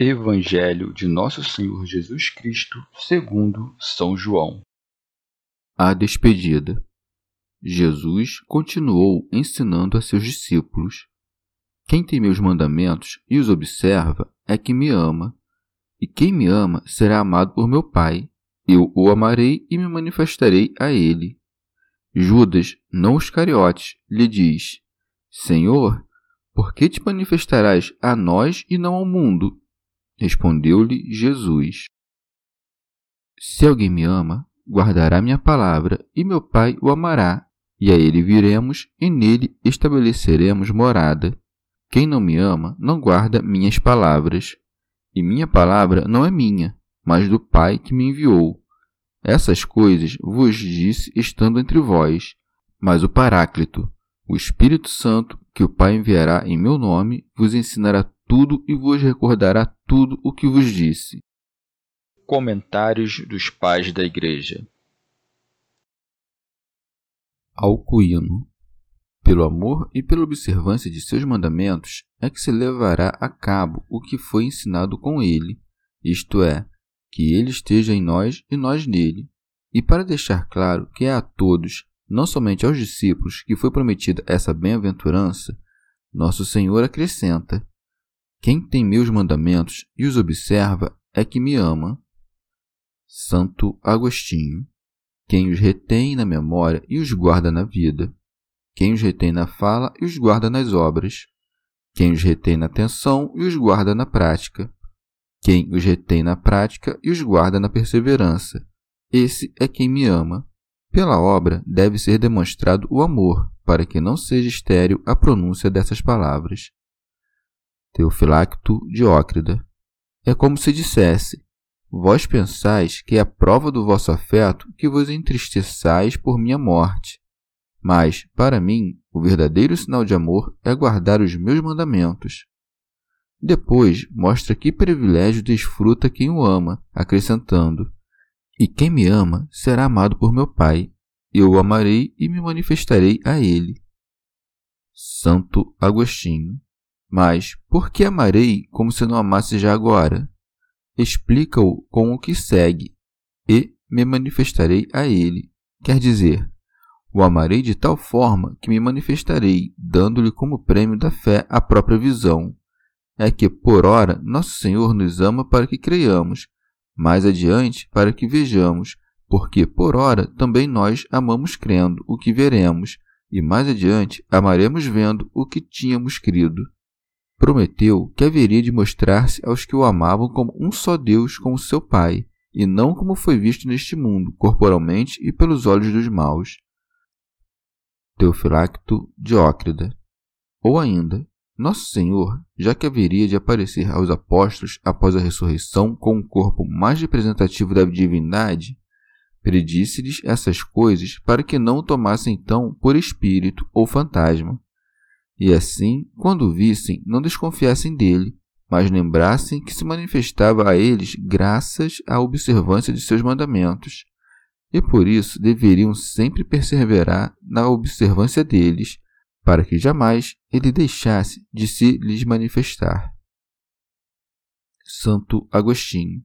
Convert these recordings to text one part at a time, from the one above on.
Evangelho de Nosso Senhor Jesus Cristo, segundo São João. A despedida. Jesus continuou ensinando a seus discípulos: Quem tem meus mandamentos e os observa é que me ama, e quem me ama será amado por meu Pai. Eu o amarei e me manifestarei a ele. Judas, não os cariotes, lhe diz: Senhor, por que te manifestarás a nós e não ao mundo? Respondeu-lhe Jesus: Se alguém me ama, guardará minha palavra, e meu Pai o amará, e a ele viremos, e nele estabeleceremos morada. Quem não me ama, não guarda minhas palavras. E minha palavra não é minha, mas do Pai que me enviou. Essas coisas vos disse estando entre vós, mas o Paráclito, o Espírito Santo, que o Pai enviará em meu nome, vos ensinará tudo e vos recordará tudo o que vos disse. Comentários dos Pais da Igreja Alcuíno Pelo amor e pela observância de seus mandamentos é que se levará a cabo o que foi ensinado com ele, isto é, que ele esteja em nós e nós nele. E para deixar claro que é a todos, não somente aos discípulos, que foi prometida essa bem-aventurança, nosso Senhor acrescenta: quem tem meus mandamentos e os observa é que me ama. Santo Agostinho. Quem os retém na memória e os guarda na vida. Quem os retém na fala e os guarda nas obras. Quem os retém na atenção e os guarda na prática. Quem os retém na prática e os guarda na perseverança. Esse é quem me ama. Pela obra deve ser demonstrado o amor, para que não seja estéril a pronúncia dessas palavras. Teofilacto Diócrida. É como se dissesse: Vós pensais que é a prova do vosso afeto que vos entristeçais por minha morte. Mas, para mim, o verdadeiro sinal de amor é guardar os meus mandamentos. Depois, mostra que privilégio desfruta quem o ama, acrescentando: E quem me ama será amado por meu Pai. Eu o amarei e me manifestarei a ele. Santo Agostinho mas por que amarei como se não amasse já agora? Explica-o com o que segue, e me manifestarei a ele. Quer dizer, o amarei de tal forma que me manifestarei, dando-lhe como prêmio da fé a própria visão. É que, por ora, nosso Senhor nos ama para que creiamos, mais adiante para que vejamos, porque, por ora, também nós amamos crendo o que veremos, e mais adiante amaremos vendo o que tínhamos crido prometeu que haveria de mostrar-se aos que o amavam como um só Deus como seu Pai, e não como foi visto neste mundo, corporalmente e pelos olhos dos maus. Teofilacto Diócrida. Ou ainda, Nosso Senhor, já que haveria de aparecer aos apóstolos após a ressurreição com um corpo mais representativo da divindade, predisse-lhes essas coisas para que não o tomassem então por espírito ou fantasma, e assim, quando o vissem, não desconfiassem dele, mas lembrassem que se manifestava a eles graças à observância de seus mandamentos, e por isso deveriam sempre perseverar na observância deles, para que jamais ele deixasse de se lhes manifestar. Santo Agostinho.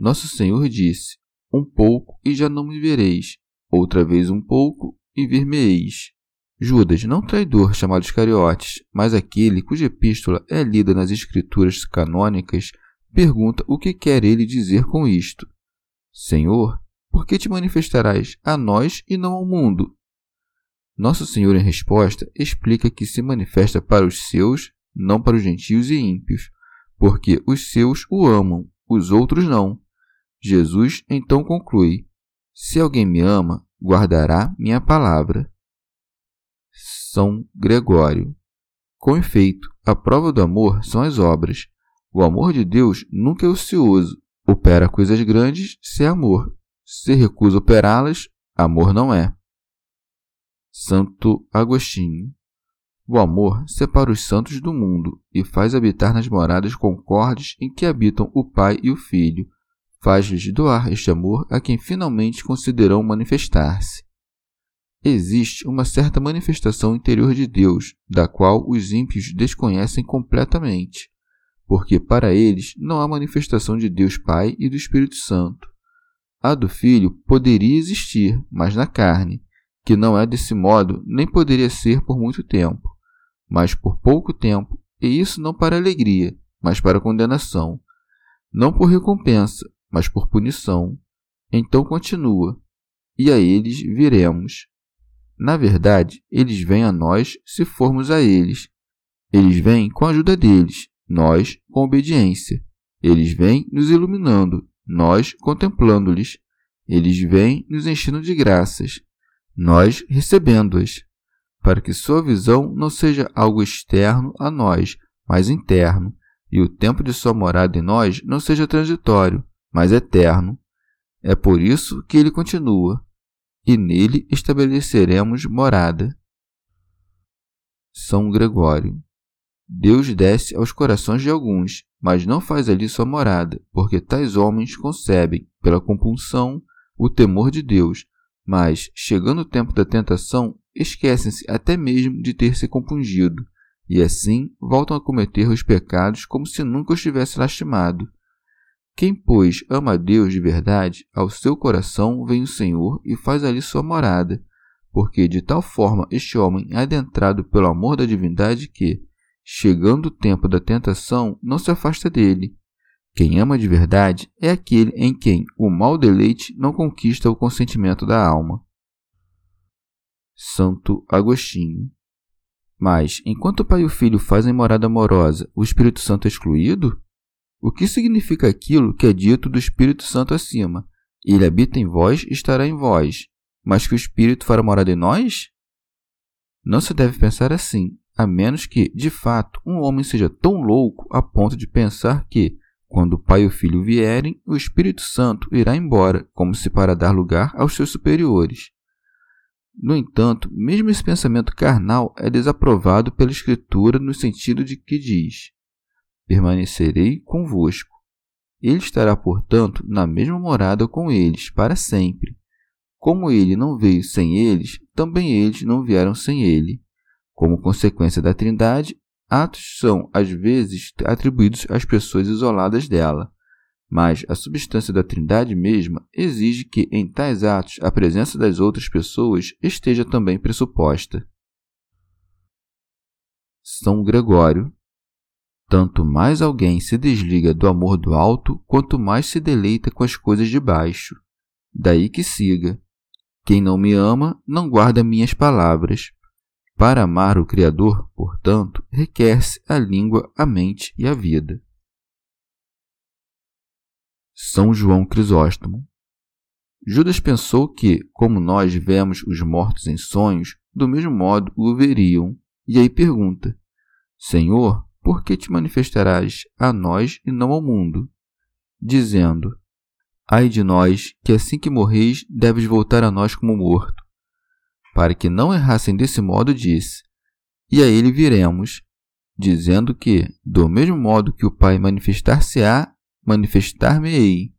Nosso Senhor disse: Um pouco e já não me vereis, outra vez um pouco e ver-me-eis. Judas, não traidor chamado Iscariotes, mas aquele cuja epístola é lida nas escrituras canônicas pergunta o que quer ele dizer com isto. Senhor, por que te manifestarás a nós e não ao mundo? Nosso Senhor, em resposta, explica que se manifesta para os seus, não para os gentios e ímpios, porque os seus o amam, os outros não. Jesus então conclui: Se alguém me ama, guardará minha palavra. São Gregório. Com efeito, a prova do amor são as obras. O amor de Deus nunca é ocioso. Opera coisas grandes se é amor. Se recusa operá-las, amor não é. Santo Agostinho. O amor separa os santos do mundo e faz habitar nas moradas concordes em que habitam o Pai e o Filho. Faz-lhes doar este amor a quem finalmente considerou manifestar-se. Existe uma certa manifestação interior de Deus, da qual os ímpios desconhecem completamente, porque para eles não há manifestação de Deus Pai e do Espírito Santo. A do Filho poderia existir, mas na carne, que não é desse modo, nem poderia ser por muito tempo, mas por pouco tempo, e isso não para alegria, mas para condenação, não por recompensa, mas por punição. Então continua: E a eles viremos. Na verdade, eles vêm a nós se formos a eles. Eles vêm com a ajuda deles, nós com obediência. Eles vêm nos iluminando, nós contemplando-lhes. Eles vêm nos enchendo de graças, nós recebendo-as, para que sua visão não seja algo externo a nós, mas interno, e o tempo de sua morada em nós não seja transitório, mas eterno. É por isso que ele continua, e nele estabeleceremos morada. São Gregório. Deus desce aos corações de alguns, mas não faz ali sua morada, porque tais homens concebem, pela compulsão, o temor de Deus, mas, chegando o tempo da tentação, esquecem-se até mesmo de ter se compungido, e assim voltam a cometer os pecados como se nunca os tivesse lastimado. Quem, pois, ama a Deus de verdade, ao seu coração vem o Senhor e faz ali sua morada, porque de tal forma este homem é adentrado pelo amor da divindade que, chegando o tempo da tentação, não se afasta dele. Quem ama de verdade é aquele em quem o mau deleite não conquista o consentimento da alma. Santo Agostinho. Mas, enquanto o pai e o filho fazem morada amorosa, o Espírito Santo é excluído? O que significa aquilo que é dito do Espírito Santo acima? Ele habita em vós e estará em vós, mas que o Espírito fará morada em nós? Não se deve pensar assim, a menos que, de fato, um homem seja tão louco a ponto de pensar que, quando o Pai e o Filho vierem, o Espírito Santo irá embora, como se para dar lugar aos seus superiores. No entanto, mesmo esse pensamento carnal é desaprovado pela Escritura no sentido de que diz: Permanecerei convosco. Ele estará, portanto, na mesma morada com eles para sempre. Como ele não veio sem eles, também eles não vieram sem ele. Como consequência da Trindade, atos são às vezes atribuídos às pessoas isoladas dela, mas a substância da Trindade mesma exige que em tais atos a presença das outras pessoas esteja também pressuposta. São Gregório. Tanto mais alguém se desliga do amor do alto, quanto mais se deleita com as coisas de baixo. Daí que siga: Quem não me ama, não guarda minhas palavras. Para amar o Criador, portanto, requer-se a língua, a mente e a vida. São João Crisóstomo Judas pensou que, como nós vemos os mortos em sonhos, do mesmo modo o veriam, e aí pergunta: Senhor, por que te manifestarás a nós e não ao mundo? Dizendo: Ai de nós, que assim que morreis, deves voltar a nós como morto para que não errassem desse modo, disse: E a ele viremos, dizendo que, do mesmo modo que o Pai manifestar-se-á, manifestar-me-ei.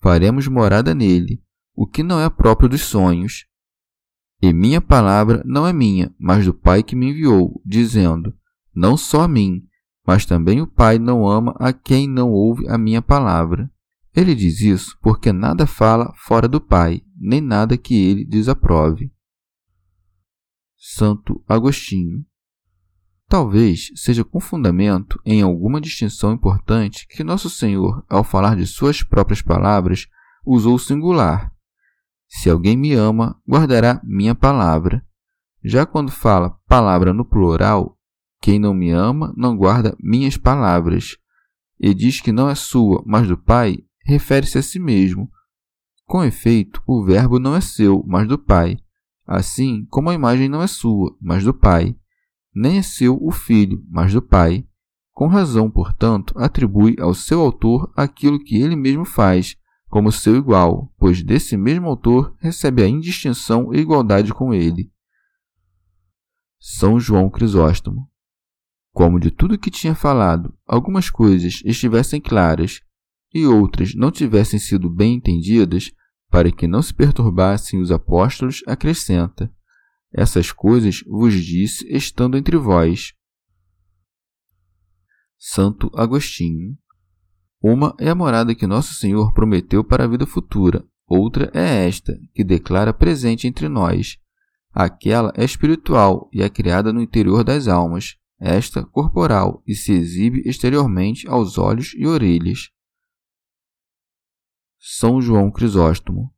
Faremos morada nele, o que não é próprio dos sonhos. E minha palavra não é minha, mas do Pai que me enviou, dizendo: Não só a mim, mas também o Pai não ama a quem não ouve a minha palavra. Ele diz isso porque nada fala fora do Pai, nem nada que ele desaprove. Santo Agostinho. Talvez seja com fundamento em alguma distinção importante que Nosso Senhor, ao falar de suas próprias palavras, usou o singular. Se alguém me ama, guardará minha palavra. Já quando fala palavra no plural, quem não me ama não guarda minhas palavras. E diz que não é sua, mas do Pai, refere-se a si mesmo. Com efeito, o Verbo não é seu, mas do Pai, assim como a imagem não é sua, mas do Pai nem é seu o filho, mas do Pai. Com razão, portanto, atribui ao seu autor aquilo que ele mesmo faz, como seu igual, pois desse mesmo autor recebe a indistinção e igualdade com ele. São João Crisóstomo. Como de tudo que tinha falado, algumas coisas estivessem claras e outras não tivessem sido bem entendidas, para que não se perturbassem os apóstolos, acrescenta: essas coisas vos disse estando entre vós. Santo Agostinho. Uma é a morada que Nosso Senhor prometeu para a vida futura, outra é esta, que declara presente entre nós. Aquela é espiritual e é criada no interior das almas, esta corporal e se exibe exteriormente aos olhos e orelhas. São João Crisóstomo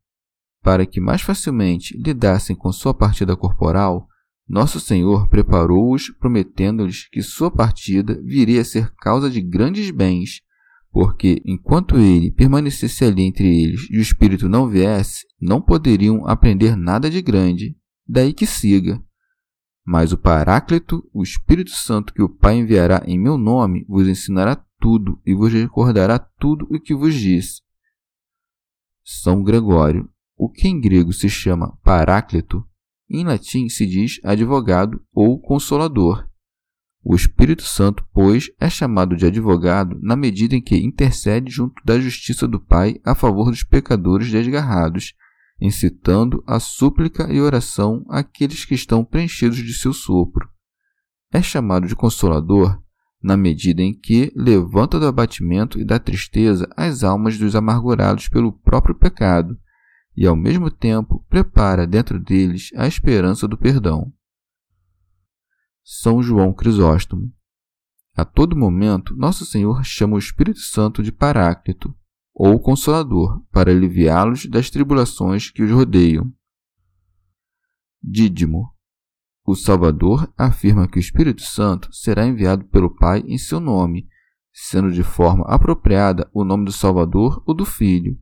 para que mais facilmente lidassem com sua partida corporal, nosso Senhor preparou-os, prometendo-lhes que sua partida viria a ser causa de grandes bens, porque, enquanto ele permanecesse ali entre eles e o Espírito não viesse, não poderiam aprender nada de grande. Daí que siga. Mas o Paráclito, o Espírito Santo que o Pai enviará em meu nome, vos ensinará tudo e vos recordará tudo o que vos disse. São Gregório, o que em grego se chama Paráclito, em latim se diz advogado ou consolador. O Espírito Santo, pois, é chamado de advogado na medida em que intercede junto da justiça do Pai a favor dos pecadores desgarrados, incitando a súplica e oração àqueles que estão preenchidos de seu sopro. É chamado de consolador na medida em que levanta do abatimento e da tristeza as almas dos amargurados pelo próprio pecado e, ao mesmo tempo, prepara dentro deles a esperança do perdão. São João Crisóstomo. A todo momento, Nosso Senhor chama o Espírito Santo de Paráclito, ou Consolador, para aliviá-los das tribulações que os rodeiam. Dídimo. O Salvador afirma que o Espírito Santo será enviado pelo Pai em seu nome, sendo de forma apropriada o nome do Salvador ou do Filho,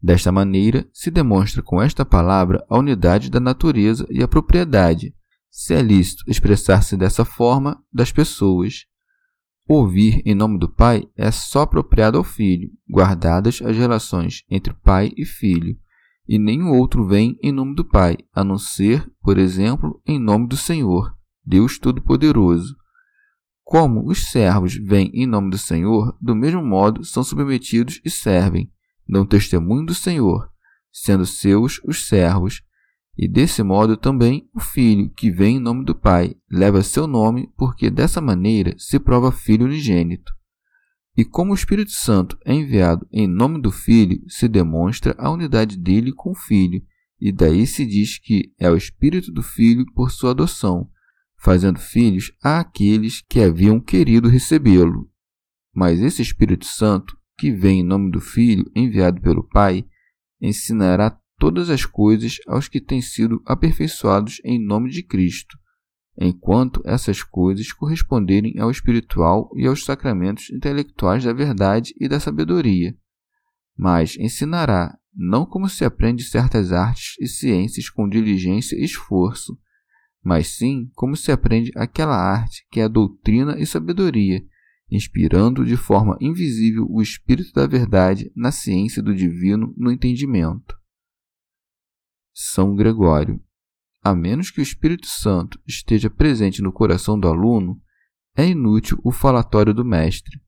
Desta maneira, se demonstra com esta palavra a unidade da natureza e a propriedade, se é lícito expressar-se dessa forma, das pessoas. Ouvir em nome do Pai é só apropriado ao Filho, guardadas as relações entre Pai e Filho, e nenhum outro vem em nome do Pai, a não ser, por exemplo, em nome do Senhor, Deus Todo-Poderoso. Como os servos vêm em nome do Senhor, do mesmo modo são submetidos e servem dão testemunho do Senhor, sendo seus os servos, e desse modo também o filho, que vem em nome do Pai, leva seu nome, porque dessa maneira se prova filho unigênito. E como o Espírito Santo é enviado em nome do Filho, se demonstra a unidade dele com o Filho, e daí se diz que é o Espírito do Filho por sua adoção, fazendo filhos àqueles que haviam querido recebê-lo. Mas esse Espírito Santo que vem em nome do Filho, enviado pelo Pai, ensinará todas as coisas aos que têm sido aperfeiçoados em nome de Cristo, enquanto essas coisas corresponderem ao espiritual e aos sacramentos intelectuais da verdade e da sabedoria. Mas ensinará não como se aprende certas artes e ciências com diligência e esforço, mas sim como se aprende aquela arte que é a doutrina e sabedoria inspirando de forma invisível o Espírito da Verdade na ciência do divino no entendimento. São Gregório. A menos que o Espírito Santo esteja presente no coração do aluno, é inútil o falatório do mestre.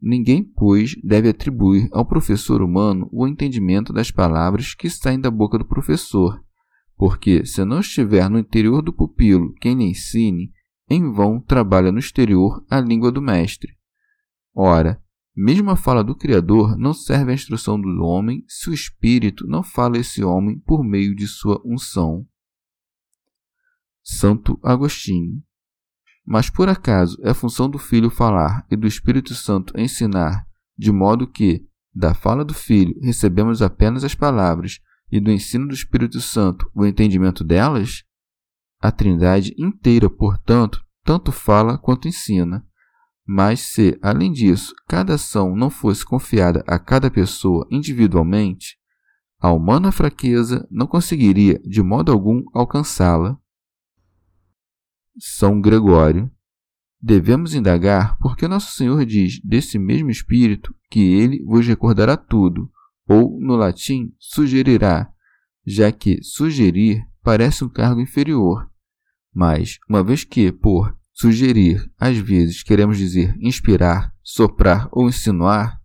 Ninguém, pois, deve atribuir ao professor humano o entendimento das palavras que saem da boca do professor, porque, se não estiver no interior do pupilo quem lhe ensine, em vão trabalha no exterior a língua do mestre. Ora, mesmo a fala do Criador não serve à instrução do homem se o Espírito não fala esse homem por meio de sua unção. Santo Agostinho. Mas por acaso é função do Filho falar e do Espírito Santo ensinar, de modo que, da fala do Filho, recebemos apenas as palavras e do ensino do Espírito Santo o entendimento delas? A Trindade inteira, portanto, tanto fala quanto ensina. Mas se, além disso, cada ação não fosse confiada a cada pessoa individualmente, a humana fraqueza não conseguiria de modo algum alcançá-la. São Gregório. Devemos indagar porque Nosso Senhor diz desse mesmo Espírito que ele vos recordará tudo, ou, no latim, sugerirá, já que sugerir parece um cargo inferior. Mas, uma vez que, por sugerir, às vezes queremos dizer inspirar, soprar ou insinuar,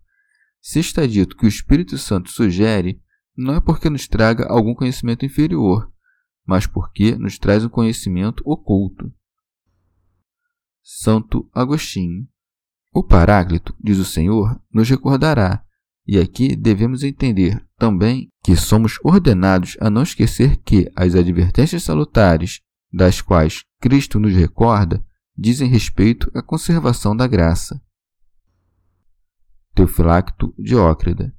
se está dito que o Espírito Santo sugere, não é porque nos traga algum conhecimento inferior, mas porque nos traz um conhecimento oculto. Santo Agostinho. O Paráclito, diz o Senhor, nos recordará, e aqui devemos entender também que somos ordenados a não esquecer que as advertências salutares, das quais Cristo nos recorda, dizem respeito à conservação da graça. Teofilacto Diócrida.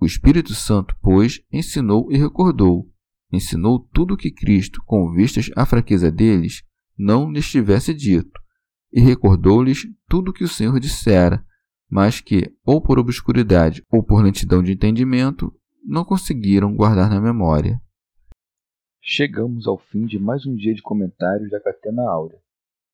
O Espírito Santo, pois, ensinou e recordou, ensinou tudo o que Cristo, com vistas à fraqueza deles, não lhes tivesse dito, e recordou-lhes tudo o que o Senhor dissera, mas que, ou por obscuridade ou por lentidão de entendimento, não conseguiram guardar na memória. Chegamos ao fim de mais um dia de comentários da Catena Áurea.